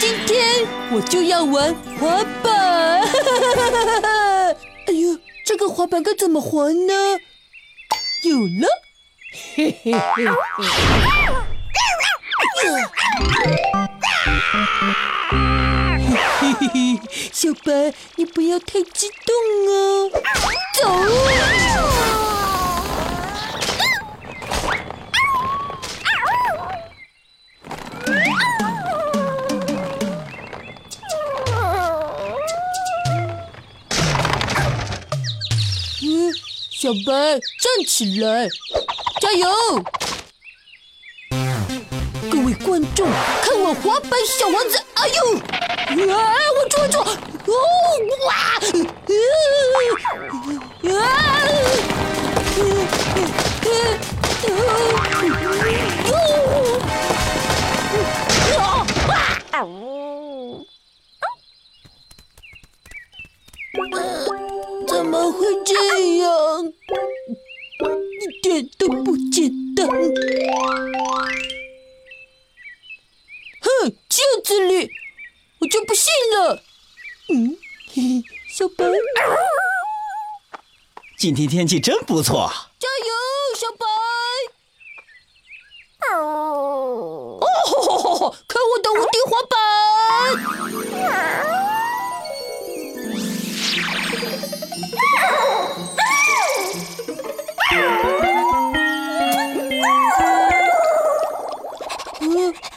今天我就要玩滑板。哎呦，这个滑板该怎么滑呢？有了，嘿嘿嘿。小白，你不要太激动哦。走。小白，站起来，加油！各位观众，看我滑板小王子！哎呦，啊，我住，住！哦，哇！啊！怎么会这样？一点都不简单！哼，镜子里，我就不信了。嗯，嘿嘿，小白，今天天气真不错。加油，Ooh.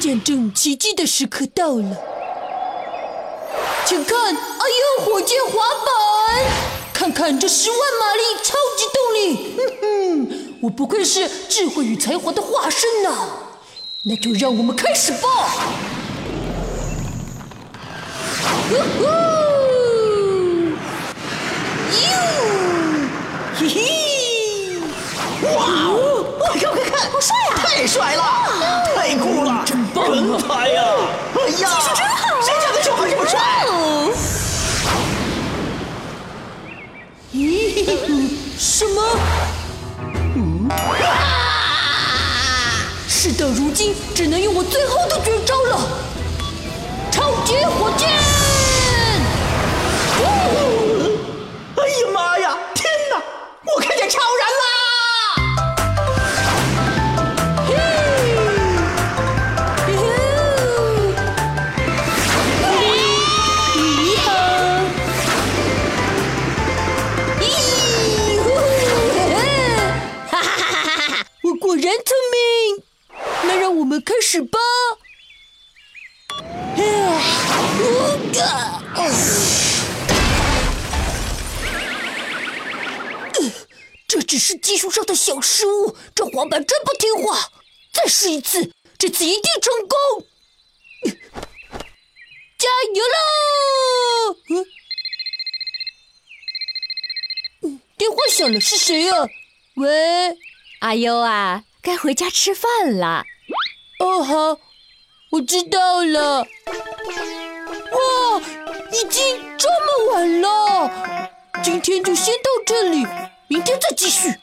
见证奇迹的时刻到了，请看！哎呦，火箭滑板！看看这十万马力超级动力！哼哼，我不愧是智慧与才华的化身呐！那就让我们开始吧！呼呼！哟！嘿嘿！哇！快看看，好帅呀！太帅了！太酷了！真棒！人才呀！哎呀，技术真好！谁家的小孩这么帅？咦？什么？嗯？事到如今，只能用我最后的绝招了——超级火我们开始吧。这只是技术上的小失误，这滑板真不听话。再试一次，这次一定成功。加油喽！嗯，电话响了，是谁呀？喂，阿优啊。该回家吃饭了。哦，好，我知道了。哇，已经这么晚了，今天就先到这里，明天再继续。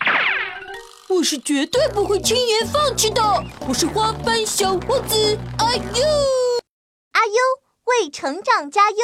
我是绝对不会轻言放弃的。我是花瓣小王子，阿优，阿优为成长加油。